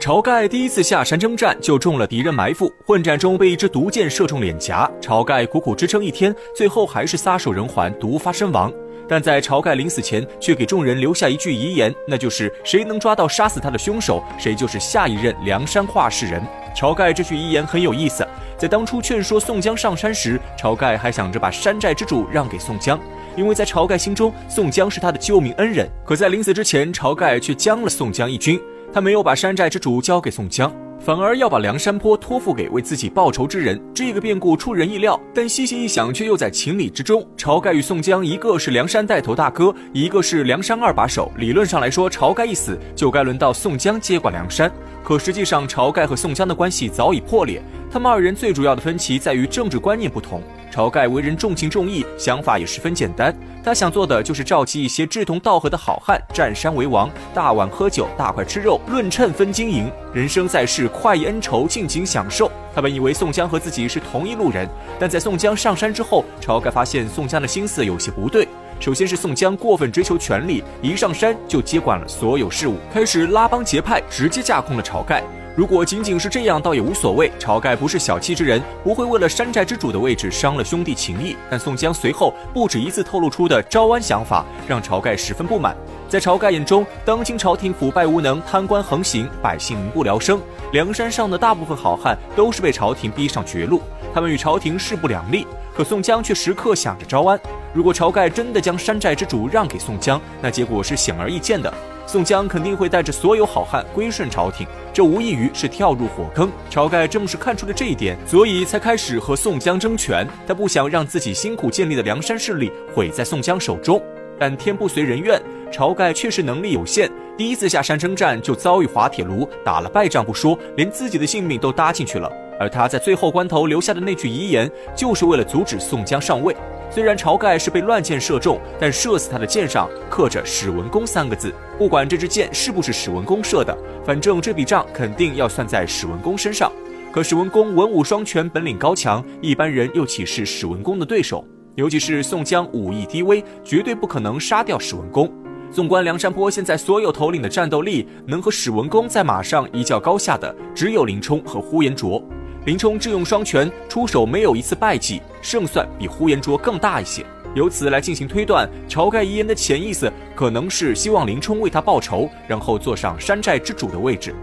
晁盖第一次下山征战就中了敌人埋伏，混战中被一支毒箭射中脸颊。晁盖苦苦支撑一天，最后还是撒手人寰，毒发身亡。但在晁盖临死前，却给众人留下一句遗言，那就是谁能抓到杀死他的凶手，谁就是下一任梁山话事人。晁盖这句遗言很有意思，在当初劝说宋江上山时，晁盖还想着把山寨之主让给宋江，因为在晁盖心中，宋江是他的救命恩人。可在临死之前，晁盖却将了宋江一军。他没有把山寨之主交给宋江，反而要把梁山泊托付给为自己报仇之人。这个变故出人意料，但细细一想，却又在情理之中。晁盖与宋江，一个是梁山带头大哥，一个是梁山二把手。理论上来说，晁盖一死，就该轮到宋江接管梁山。可实际上，晁盖和宋江的关系早已破裂。他们二人最主要的分歧在于政治观念不同。晁盖为人重情重义，想法也十分简单。他想做的就是召集一些志同道合的好汉，占山为王，大碗喝酒，大块吃肉，论秤分金银，人生在世，快意恩仇，尽情享受。他本以为宋江和自己是同一路人，但在宋江上山之后，晁盖发现宋江的心思有些不对。首先是宋江过分追求权力，一上山就接管了所有事务，开始拉帮结派，直接架空了晁盖。如果仅仅是这样，倒也无所谓。晁盖不是小气之人，不会为了山寨之主的位置伤了兄弟情谊。但宋江随后不止一次透露出的招安想法，让晁盖十分不满。在晁盖眼中，当今朝廷腐败无能，贪官横行，百姓民不聊生。梁山上的大部分好汉都是被朝廷逼上绝路，他们与朝廷势不两立。可宋江却时刻想着招安。如果晁盖真的将山寨之主让给宋江，那结果是显而易见的。宋江肯定会带着所有好汉归顺朝廷，这无异于是跳入火坑。晁盖正是看出了这一点，所以才开始和宋江争权。他不想让自己辛苦建立的梁山势力毁在宋江手中。但天不随人愿，晁盖确实能力有限，第一次下山征战就遭遇滑铁卢，打了败仗不说，连自己的性命都搭进去了。而他在最后关头留下的那句遗言，就是为了阻止宋江上位。虽然晁盖是被乱箭射中，但射死他的箭上刻着“史文恭”三个字。不管这支箭是不是史文恭射的，反正这笔账肯定要算在史文恭身上。可史文恭文武双全，本领高强，一般人又岂是史文恭的对手？尤其是宋江武艺低微，绝对不可能杀掉史文恭。纵观梁山泊现在所有头领的战斗力，能和史文恭在马上一较高下的，只有林冲和呼延灼。林冲智勇双全，出手没有一次败绩，胜算比呼延灼更大一些。由此来进行推断，晁盖遗言的潜意思可能是希望林冲为他报仇，然后坐上山寨之主的位置，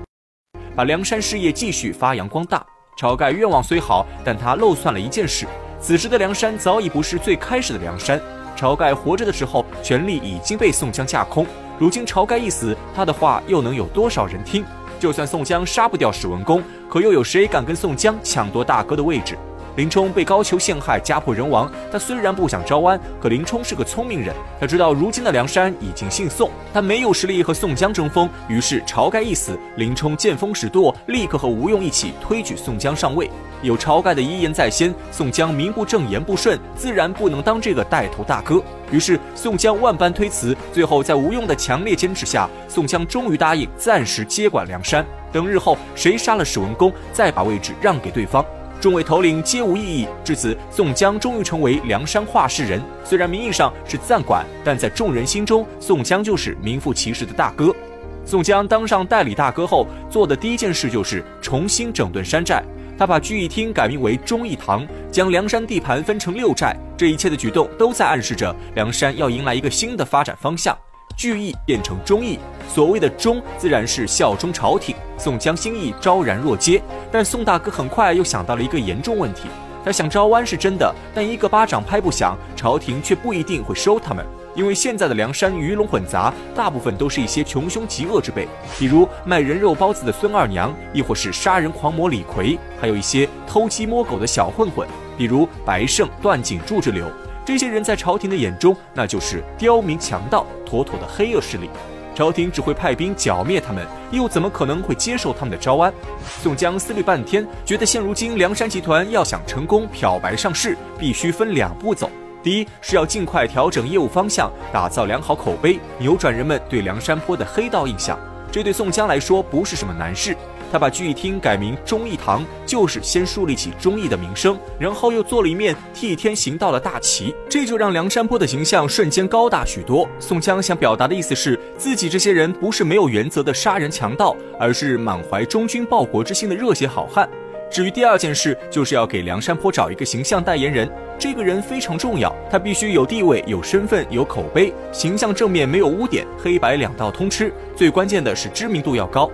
把梁山事业继续发扬光大。晁盖愿望虽好，但他漏算了一件事：此时的梁山早已不是最开始的梁山。晁盖活着的时候，权力已经被宋江架空，如今晁盖一死，他的话又能有多少人听？就算宋江杀不掉史文恭，可又有谁敢跟宋江抢夺大哥的位置？林冲被高俅陷害，家破人亡。他虽然不想招安，可林冲是个聪明人，他知道如今的梁山已经姓宋，他没有实力和宋江争锋。于是晁盖一死，林冲见风使舵，立刻和吴用一起推举宋江上位。有晁盖的遗言在先，宋江名不正言不顺，自然不能当这个带头大哥。于是宋江万般推辞，最后在吴用的强烈坚持下，宋江终于答应暂时接管梁山。等日后谁杀了史文恭，再把位置让给对方。众位头领皆无异议。至此，宋江终于成为梁山话事人。虽然名义上是暂管，但在众人心中，宋江就是名副其实的大哥。宋江当上代理大哥后，做的第一件事就是重新整顿山寨。他把聚义厅改名为忠义堂，将梁山地盘分成六寨。这一切的举动都在暗示着梁山要迎来一个新的发展方向。聚义变成忠义，所谓的忠自然是效忠朝廷。宋江心意昭然若揭，但宋大哥很快又想到了一个严重问题：他想招安是真的，但一个巴掌拍不响，朝廷却不一定会收他们。因为现在的梁山鱼龙混杂，大部分都是一些穷凶极恶之辈，比如卖人肉包子的孙二娘，亦或是杀人狂魔李逵，还有一些偷鸡摸狗的小混混，比如白胜、段景柱之流。这些人在朝廷的眼中，那就是刁民强盗，妥妥的黑恶势力。朝廷只会派兵剿灭他们，又怎么可能会接受他们的招安？宋江思虑半天，觉得现如今梁山集团要想成功漂白上市，必须分两步走。第一是要尽快调整业务方向，打造良好口碑，扭转人们对梁山泊的黑道印象。这对宋江来说不是什么难事。他把聚义厅改名忠义堂，就是先树立起忠义的名声，然后又做了一面替天行道的大旗，这就让梁山泊的形象瞬间高大许多。宋江想表达的意思是自己这些人不是没有原则的杀人强盗，而是满怀忠君报国之心的热血好汉。至于第二件事，就是要给梁山泊找一个形象代言人。这个人非常重要，他必须有地位、有身份、有口碑，形象正面没有污点，黑白两道通吃。最关键的是知名度要高。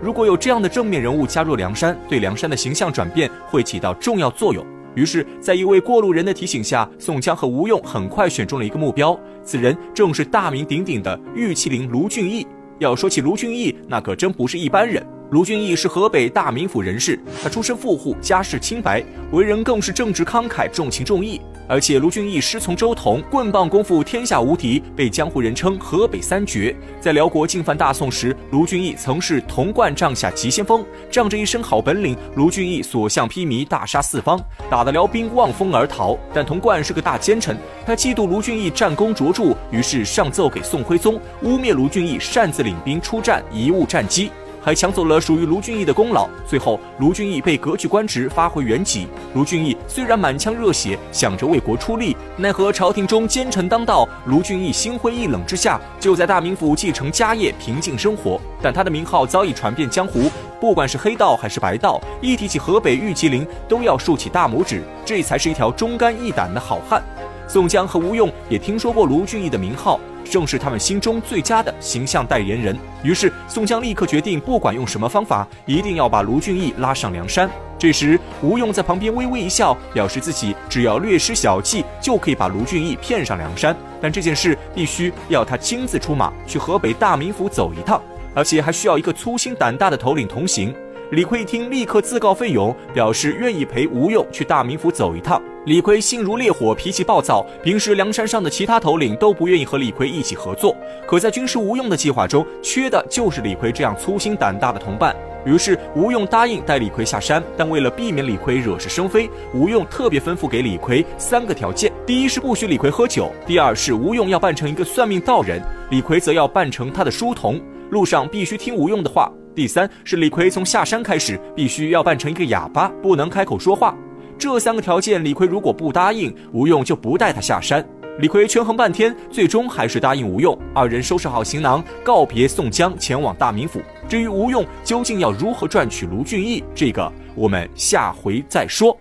如果有这样的正面人物加入梁山，对梁山的形象转变会起到重要作用。于是，在一位过路人的提醒下，宋江和吴用很快选中了一个目标，此人正是大名鼎鼎的玉麒麟卢俊义。要说起卢俊义，那可真不是一般人。卢俊义是河北大名府人士，他出身富户，家世清白，为人更是正直慷慨，重情重义。而且卢俊义师从周同，棍棒功夫天下无敌，被江湖人称河北三绝。在辽国进犯大宋时，卢俊义曾是童贯帐下急先锋，仗着一身好本领，卢俊义所向披靡，大杀四方，打得辽兵望风而逃。但童贯是个大奸臣，他嫉妒卢俊义战功卓著，于是上奏给宋徽宗，污蔑卢俊义擅自领兵出战，贻误战机。还抢走了属于卢俊义的功劳，最后卢俊义被革去官职，发回原籍。卢俊义虽然满腔热血，想着为国出力，奈何朝廷中奸臣当道，卢俊义心灰意冷之下，就在大名府继承家业，平静生活。但他的名号早已传遍江湖，不管是黑道还是白道，一提起河北玉麒麟，都要竖起大拇指，这才是一条忠肝义胆的好汉。宋江和吴用也听说过卢俊义的名号。正是他们心中最佳的形象代言人。于是，宋江立刻决定，不管用什么方法，一定要把卢俊义拉上梁山。这时，吴用在旁边微微一笑，表示自己只要略施小计，就可以把卢俊义骗上梁山。但这件事必须要他亲自出马，去河北大名府走一趟，而且还需要一个粗心胆大的头领同行。李逵一听，立刻自告奋勇，表示愿意陪吴用去大名府走一趟。李逵心如烈火，脾气暴躁，平时梁山上的其他头领都不愿意和李逵一起合作。可在军师吴用的计划中，缺的就是李逵这样粗心胆大的同伴。于是吴用答应带李逵下山，但为了避免李逵惹是生非，吴用特别吩咐给李逵三个条件：第一是不许李逵喝酒；第二是吴用要扮成一个算命道人，李逵则要扮成他的书童，路上必须听吴用的话。第三是李逵从下山开始，必须要扮成一个哑巴，不能开口说话。这三个条件，李逵如果不答应，吴用就不带他下山。李逵权衡半天，最终还是答应吴用。二人收拾好行囊，告别宋江，前往大名府。至于吴用究竟要如何赚取卢俊义，这个我们下回再说。